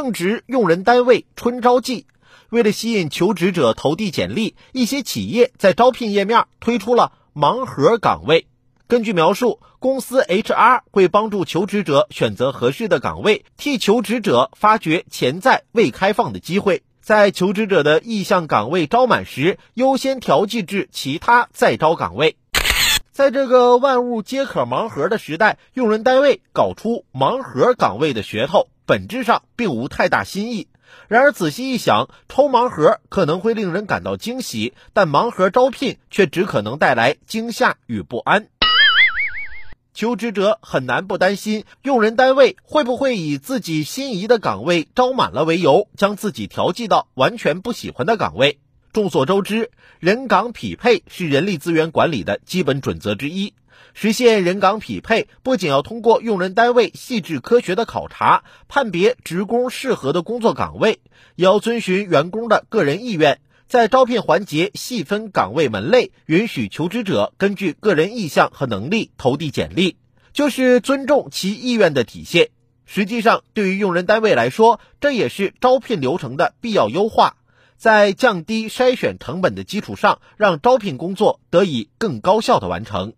正值用人单位春招季，为了吸引求职者投递简历，一些企业在招聘页面推出了盲盒岗位。根据描述，公司 HR 会帮助求职者选择合适的岗位，替求职者发掘潜在未开放的机会。在求职者的意向岗位招满时，优先调剂至其他在招岗位。在这个万物皆可盲盒的时代，用人单位搞出盲盒岗位的噱头，本质上并无太大新意。然而仔细一想，抽盲盒可能会令人感到惊喜，但盲盒招聘却只可能带来惊吓与不安。求职者很难不担心，用人单位会不会以自己心仪的岗位招满了为由，将自己调剂到完全不喜欢的岗位。众所周知，人岗匹配是人力资源管理的基本准则之一。实现人岗匹配，不仅要通过用人单位细致科学的考察，判别职工适合的工作岗位，也要遵循员工的个人意愿。在招聘环节细分岗位门类，允许求职者根据个人意向和能力投递简历，就是尊重其意愿的体现。实际上，对于用人单位来说，这也是招聘流程的必要优化，在降低筛选成本的基础上，让招聘工作得以更高效的完成。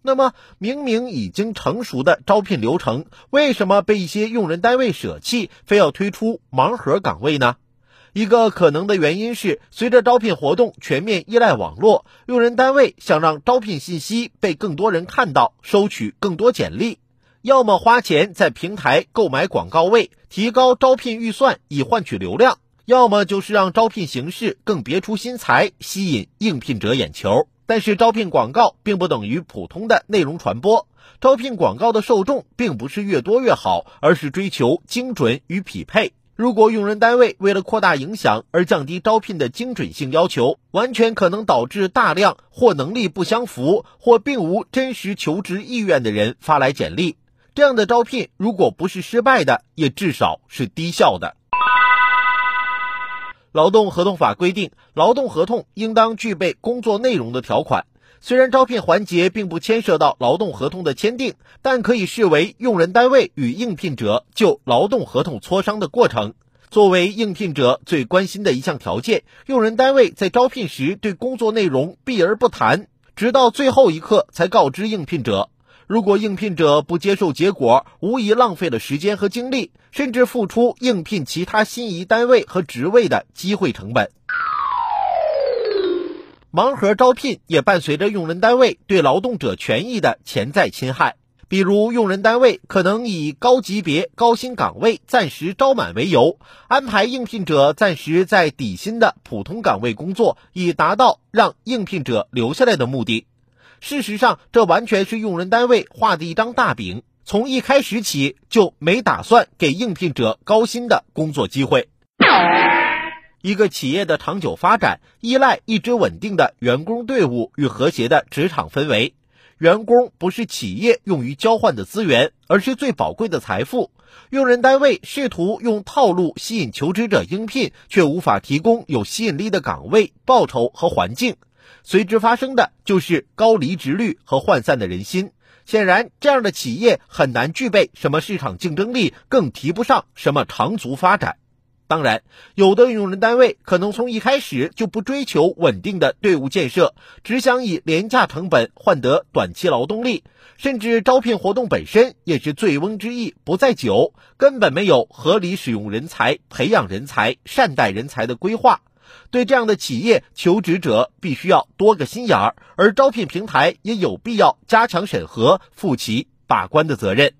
那么，明明已经成熟的招聘流程，为什么被一些用人单位舍弃，非要推出盲盒岗位呢？一个可能的原因是，随着招聘活动全面依赖网络，用人单位想让招聘信息被更多人看到，收取更多简历，要么花钱在平台购买广告位，提高招聘预算以换取流量，要么就是让招聘形式更别出心裁，吸引应聘者眼球。但是，招聘广告并不等于普通的内容传播，招聘广告的受众并不是越多越好，而是追求精准与匹配。如果用人单位为了扩大影响而降低招聘的精准性要求，完全可能导致大量或能力不相符或并无真实求职意愿的人发来简历。这样的招聘，如果不是失败的，也至少是低效的。劳动合同法规定，劳动合同应当具备工作内容的条款。虽然招聘环节并不牵涉到劳动合同的签订，但可以视为用人单位与应聘者就劳动合同磋商的过程。作为应聘者最关心的一项条件，用人单位在招聘时对工作内容避而不谈，直到最后一刻才告知应聘者。如果应聘者不接受结果，无疑浪费了时间和精力，甚至付出应聘其他心仪单位和职位的机会成本。盲盒招聘也伴随着用人单位对劳动者权益的潜在侵害，比如用人单位可能以高级别、高薪岗位暂时招满为由，安排应聘者暂时在底薪的普通岗位工作，以达到让应聘者留下来的目的。事实上，这完全是用人单位画的一张大饼，从一开始起就没打算给应聘者高薪的工作机会。一个企业的长久发展依赖一支稳定的员工队伍与和谐的职场氛围。员工不是企业用于交换的资源，而是最宝贵的财富。用人单位试图用套路吸引求职者应聘，却无法提供有吸引力的岗位、报酬和环境，随之发生的就是高离职率和涣散的人心。显然，这样的企业很难具备什么市场竞争力，更提不上什么长足发展。当然，有的用人单位可能从一开始就不追求稳定的队伍建设，只想以廉价成本换得短期劳动力，甚至招聘活动本身也是醉翁之意不在酒，根本没有合理使用人才、培养人才、善待人才的规划。对这样的企业，求职者必须要多个心眼儿，而招聘平台也有必要加强审核，负起把关的责任。